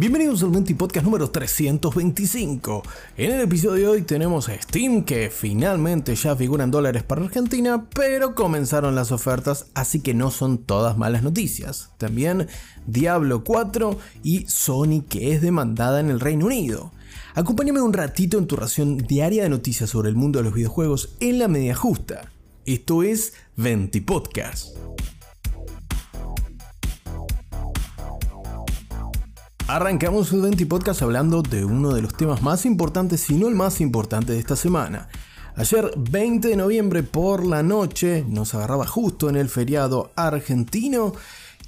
Bienvenidos al 20 Podcast número 325. En el episodio de hoy tenemos a Steam que finalmente ya figura en dólares para Argentina, pero comenzaron las ofertas, así que no son todas malas noticias. También Diablo 4 y Sony que es demandada en el Reino Unido. Acompáñame un ratito en tu ración diaria de noticias sobre el mundo de los videojuegos en la media justa. Esto es 20 Podcast. Arrancamos el 20 Podcast hablando de uno de los temas más importantes, si no el más importante de esta semana. Ayer, 20 de noviembre por la noche, nos agarraba justo en el feriado argentino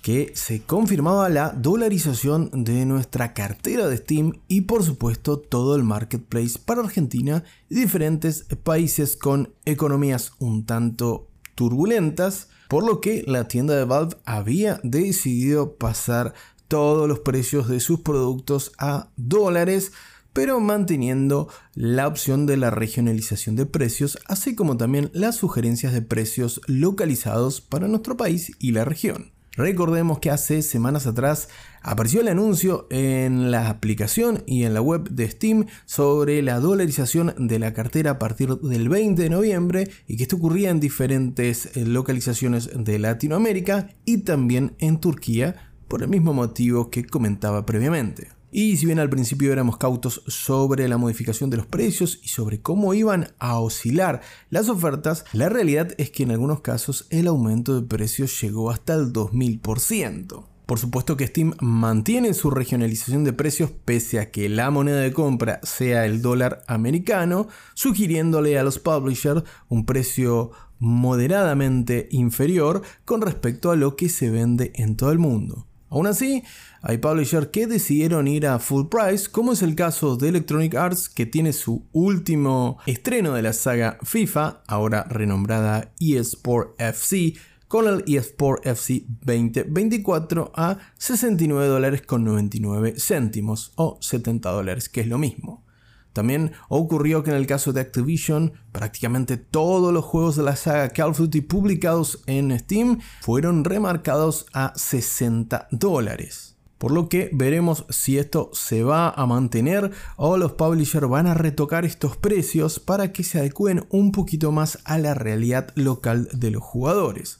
que se confirmaba la dolarización de nuestra cartera de Steam y por supuesto todo el marketplace para Argentina y diferentes países con economías un tanto turbulentas, por lo que la tienda de Valve había decidido pasar todos los precios de sus productos a dólares, pero manteniendo la opción de la regionalización de precios, así como también las sugerencias de precios localizados para nuestro país y la región. Recordemos que hace semanas atrás apareció el anuncio en la aplicación y en la web de Steam sobre la dolarización de la cartera a partir del 20 de noviembre y que esto ocurría en diferentes localizaciones de Latinoamérica y también en Turquía por el mismo motivo que comentaba previamente. Y si bien al principio éramos cautos sobre la modificación de los precios y sobre cómo iban a oscilar las ofertas, la realidad es que en algunos casos el aumento de precios llegó hasta el 2000%. Por supuesto que Steam mantiene su regionalización de precios pese a que la moneda de compra sea el dólar americano, sugiriéndole a los publishers un precio moderadamente inferior con respecto a lo que se vende en todo el mundo. Aún así, hay publishers que decidieron ir a full price, como es el caso de Electronic Arts, que tiene su último estreno de la saga FIFA, ahora renombrada eSport FC, con el eSport FC 2024 a 69 dólares con 99 céntimos o 70 dólares, que es lo mismo. También ocurrió que en el caso de Activision, prácticamente todos los juegos de la saga Call of Duty publicados en Steam fueron remarcados a 60 dólares. Por lo que veremos si esto se va a mantener o los publishers van a retocar estos precios para que se adecuen un poquito más a la realidad local de los jugadores.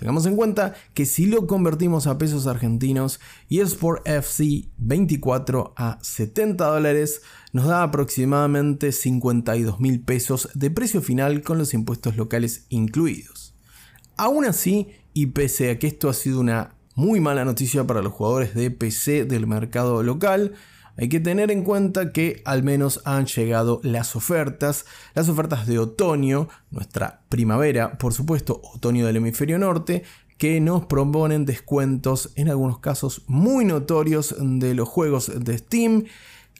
Tengamos en cuenta que si lo convertimos a pesos argentinos y es por FC 24 a 70 dólares, nos da aproximadamente 52 mil pesos de precio final con los impuestos locales incluidos. Aún así, y pese a que esto ha sido una muy mala noticia para los jugadores de PC del mercado local, hay que tener en cuenta que al menos han llegado las ofertas, las ofertas de otoño, nuestra primavera, por supuesto, otoño del hemisferio norte, que nos proponen descuentos en algunos casos muy notorios de los juegos de Steam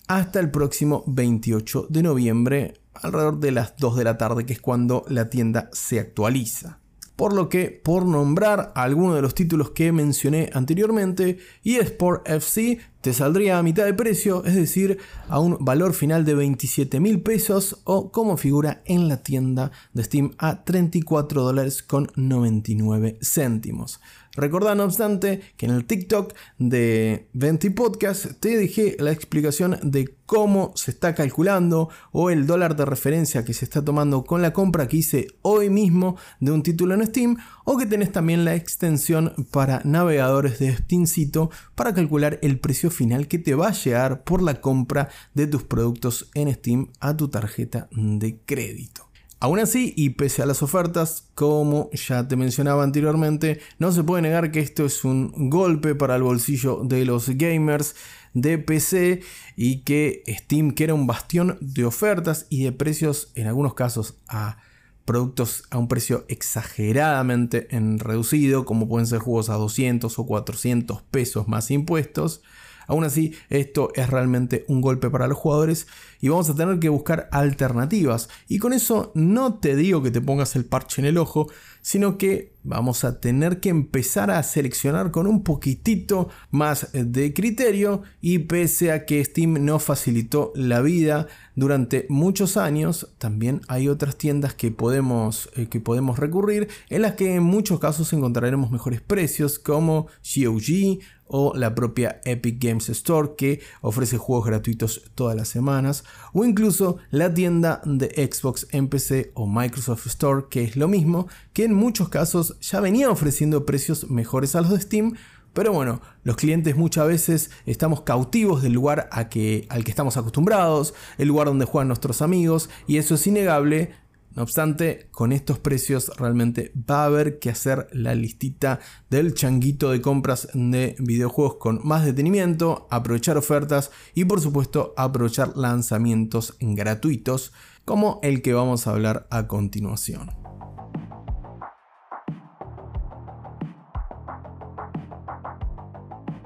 hasta el próximo 28 de noviembre, alrededor de las 2 de la tarde, que es cuando la tienda se actualiza por lo que, por nombrar algunos de los títulos que mencioné anteriormente, eSport FC te saldría a mitad de precio, es decir, a un valor final de 27 mil pesos o como figura en la tienda de Steam a 34 dólares con 99 céntimos. Recordad, no obstante, que en el TikTok de Venti Podcast te dejé la explicación de cómo se está calculando o el dólar de referencia que se está tomando con la compra que hice hoy mismo de un título en Steam o que tenés también la extensión para navegadores de Steamcito para calcular el precio final que te va a llegar por la compra de tus productos en Steam a tu tarjeta de crédito. Aún así, y pese a las ofertas, como ya te mencionaba anteriormente, no se puede negar que esto es un golpe para el bolsillo de los gamers de PC y que Steam, que era un bastión de ofertas y de precios, en algunos casos a productos a un precio exageradamente reducido, como pueden ser juegos a 200 o 400 pesos más impuestos, Aún así, esto es realmente un golpe para los jugadores y vamos a tener que buscar alternativas. Y con eso no te digo que te pongas el parche en el ojo, sino que vamos a tener que empezar a seleccionar con un poquitito más de criterio y pese a que Steam no facilitó la vida durante muchos años, también hay otras tiendas que podemos, eh, que podemos recurrir en las que en muchos casos encontraremos mejores precios como GOG o la propia Epic Games Store que ofrece juegos gratuitos todas las semanas, o incluso la tienda de Xbox en PC o Microsoft Store, que es lo mismo, que en muchos casos ya venía ofreciendo precios mejores a los de Steam, pero bueno, los clientes muchas veces estamos cautivos del lugar a que, al que estamos acostumbrados, el lugar donde juegan nuestros amigos, y eso es innegable. No obstante, con estos precios realmente va a haber que hacer la listita del changuito de compras de videojuegos con más detenimiento, aprovechar ofertas y por supuesto aprovechar lanzamientos gratuitos como el que vamos a hablar a continuación.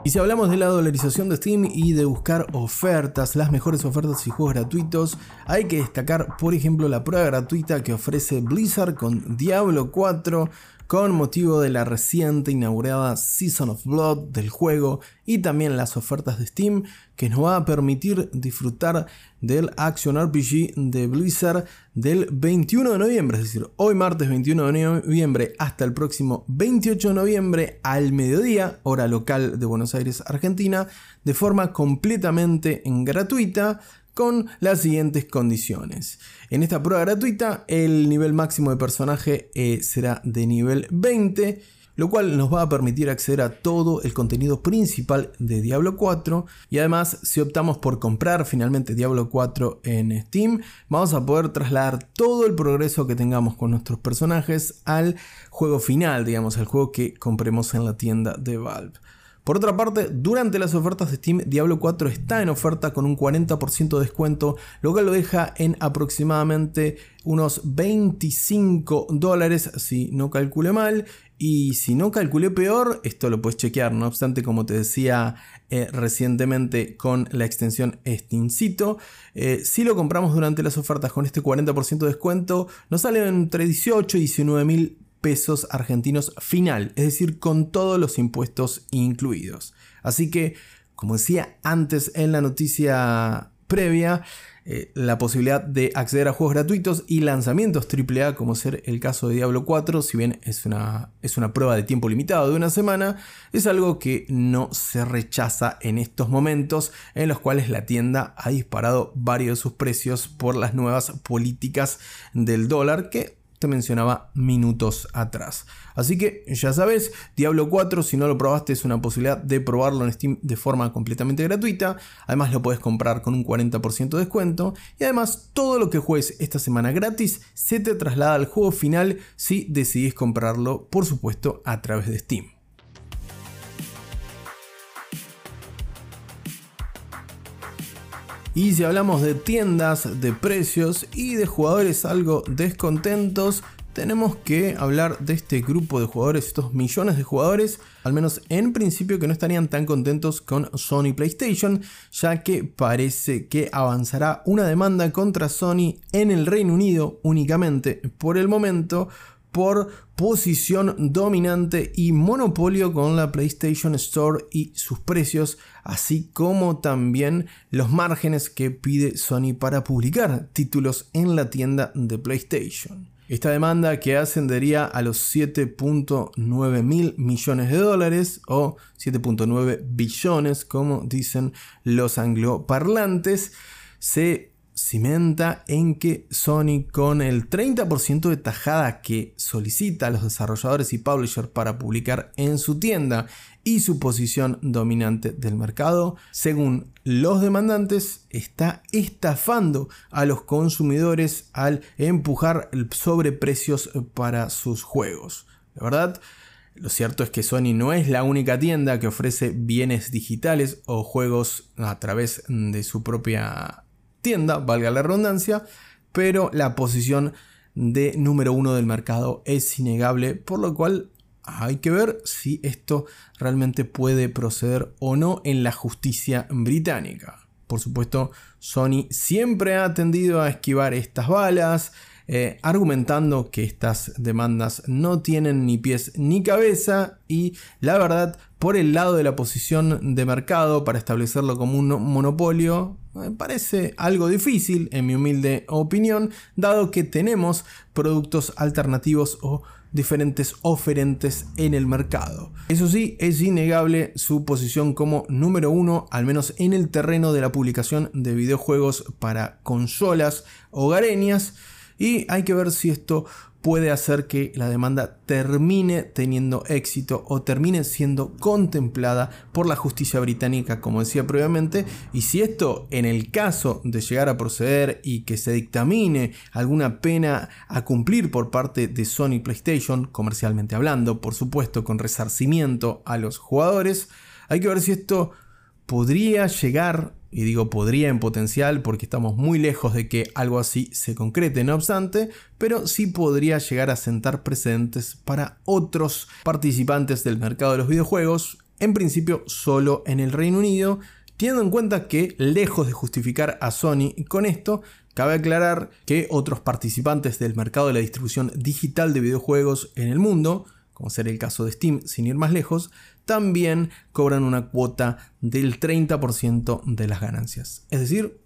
Y si hablamos de la dolarización de Steam y de buscar ofertas, las mejores ofertas y juegos gratuitos, hay que destacar por ejemplo la prueba gratuita que ofrece Blizzard con Diablo 4, con motivo de la reciente inaugurada Season of Blood del juego y también las ofertas de Steam que nos va a permitir disfrutar del Action RPG de Blizzard del 21 de noviembre, es decir, hoy martes 21 de noviembre hasta el próximo 28 de noviembre al mediodía, hora local de Buenos Aires, Argentina, de forma completamente gratuita con las siguientes condiciones. En esta prueba gratuita el nivel máximo de personaje eh, será de nivel 20, lo cual nos va a permitir acceder a todo el contenido principal de Diablo 4 y además si optamos por comprar finalmente Diablo 4 en Steam, vamos a poder trasladar todo el progreso que tengamos con nuestros personajes al juego final, digamos, al juego que compremos en la tienda de Valve. Por otra parte, durante las ofertas de Steam, Diablo 4 está en oferta con un 40% de descuento, lo que lo deja en aproximadamente unos 25 dólares, si no calcule mal. Y si no calculé peor, esto lo puedes chequear. No obstante, como te decía eh, recientemente con la extensión Steamcito, eh, si lo compramos durante las ofertas con este 40% de descuento, nos sale entre 18 y 19 mil pesos argentinos final, es decir, con todos los impuestos incluidos. Así que, como decía antes en la noticia previa, eh, la posibilidad de acceder a juegos gratuitos y lanzamientos AAA, como ser el caso de Diablo 4, si bien es una, es una prueba de tiempo limitado de una semana, es algo que no se rechaza en estos momentos en los cuales la tienda ha disparado varios de sus precios por las nuevas políticas del dólar que mencionaba minutos atrás. Así que ya sabes, Diablo 4, si no lo probaste, es una posibilidad de probarlo en Steam de forma completamente gratuita. Además, lo puedes comprar con un 40% de descuento. Y además, todo lo que juegues esta semana gratis se te traslada al juego final si decidís comprarlo, por supuesto, a través de Steam. Y si hablamos de tiendas, de precios y de jugadores algo descontentos, tenemos que hablar de este grupo de jugadores, estos millones de jugadores, al menos en principio que no estarían tan contentos con Sony PlayStation, ya que parece que avanzará una demanda contra Sony en el Reino Unido únicamente por el momento por posición dominante y monopolio con la PlayStation Store y sus precios, así como también los márgenes que pide Sony para publicar títulos en la tienda de PlayStation. Esta demanda que ascendería a los 7.9 mil millones de dólares o 7.9 billones como dicen los angloparlantes se cimenta en que Sony con el 30% de tajada que solicita a los desarrolladores y publishers para publicar en su tienda y su posición dominante del mercado, según los demandantes, está estafando a los consumidores al empujar sobreprecios para sus juegos. La verdad, lo cierto es que Sony no es la única tienda que ofrece bienes digitales o juegos a través de su propia tienda, valga la redundancia, pero la posición de número uno del mercado es innegable, por lo cual hay que ver si esto realmente puede proceder o no en la justicia británica. Por supuesto, Sony siempre ha tendido a esquivar estas balas, eh, argumentando que estas demandas no tienen ni pies ni cabeza y la verdad por el lado de la posición de mercado para establecerlo como un monopolio me parece algo difícil en mi humilde opinión dado que tenemos productos alternativos o diferentes oferentes en el mercado. Eso sí, es innegable su posición como número uno, al menos en el terreno de la publicación de videojuegos para consolas hogareñas, y hay que ver si esto puede hacer que la demanda termine teniendo éxito o termine siendo contemplada por la justicia británica, como decía previamente, y si esto en el caso de llegar a proceder y que se dictamine alguna pena a cumplir por parte de Sony PlayStation, comercialmente hablando, por supuesto con resarcimiento a los jugadores, hay que ver si esto podría llegar y digo podría en potencial porque estamos muy lejos de que algo así se concrete, no obstante, pero sí podría llegar a sentar precedentes para otros participantes del mercado de los videojuegos, en principio solo en el Reino Unido, teniendo en cuenta que lejos de justificar a Sony con esto, Cabe aclarar que otros participantes del mercado de la distribución digital de videojuegos en el mundo, como ser el caso de Steam sin ir más lejos, también cobran una cuota del 30% de las ganancias. Es decir,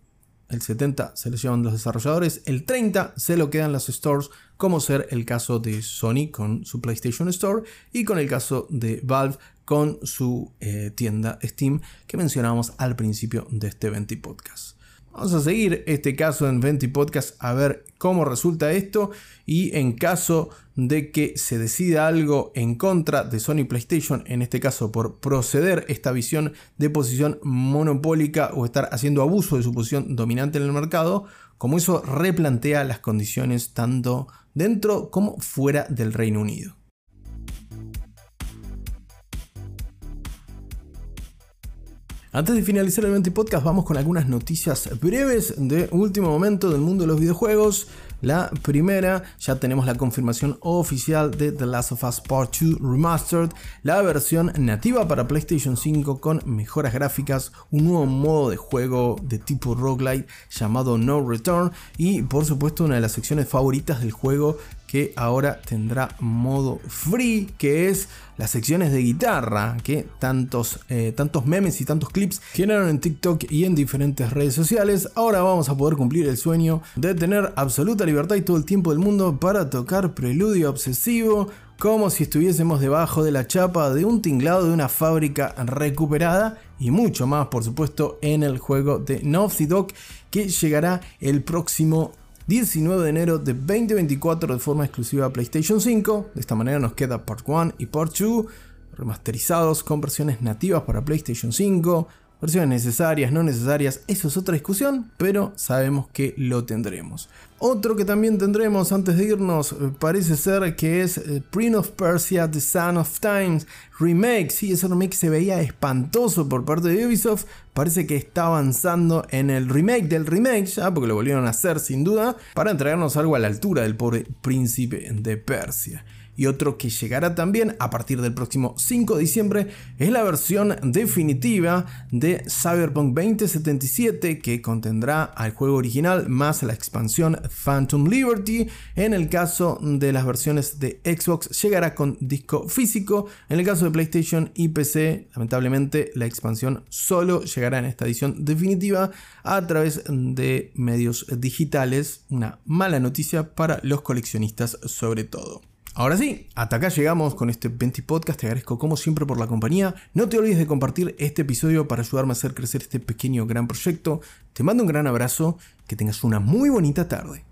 el 70% se lo llevan los desarrolladores, el 30% se lo quedan las stores, como ser el caso de Sony con su PlayStation Store y con el caso de Valve con su eh, tienda Steam que mencionamos al principio de este 20 podcast. Vamos a seguir este caso en Venti Podcast a ver cómo resulta esto y en caso de que se decida algo en contra de Sony PlayStation, en este caso por proceder esta visión de posición monopólica o estar haciendo abuso de su posición dominante en el mercado, como eso replantea las condiciones tanto dentro como fuera del Reino Unido. Antes de finalizar el 20 podcast, vamos con algunas noticias breves de último momento del mundo de los videojuegos. La primera, ya tenemos la confirmación oficial de The Last of Us Part 2 Remastered, la versión nativa para PlayStation 5 con mejoras gráficas, un nuevo modo de juego de tipo roguelite llamado No Return y por supuesto una de las secciones favoritas del juego que ahora tendrá modo free, que es las secciones de guitarra que tantos, eh, tantos memes y tantos clips generaron en TikTok y en diferentes redes sociales. Ahora vamos a poder cumplir el sueño de tener absoluta libertad y todo el tiempo del mundo para tocar preludio obsesivo como si estuviésemos debajo de la chapa de un tinglado de una fábrica recuperada y mucho más por supuesto en el juego de Naughty Dog que llegará el próximo 19 de enero de 2024 de forma exclusiva a PlayStation 5. De esta manera nos queda Part 1 y Part 2 remasterizados con versiones nativas para PlayStation 5, versiones necesarias, no necesarias, eso es otra discusión, pero sabemos que lo tendremos. Otro que también tendremos antes de irnos eh, parece ser que es eh, Prince of Persia The Son of Times Remake. Sí, ese remake se veía espantoso por parte de Ubisoft. Parece que está avanzando en el remake del remake ya, porque lo volvieron a hacer sin duda, para entregarnos algo a la altura del pobre príncipe de Persia y otro que llegará también a partir del próximo 5 de diciembre es la versión definitiva de Cyberpunk 2077 que contendrá al juego original más la expansión Phantom Liberty. En el caso de las versiones de Xbox llegará con disco físico. En el caso de PlayStation y PC, lamentablemente la expansión solo llegará en esta edición definitiva a través de medios digitales. Una mala noticia para los coleccionistas sobre todo. Ahora sí, hasta acá llegamos con este 20 podcast. Te agradezco como siempre por la compañía. No te olvides de compartir este episodio para ayudarme a hacer crecer este pequeño gran proyecto. Te mando un gran abrazo. Que tengas una muy bonita tarde.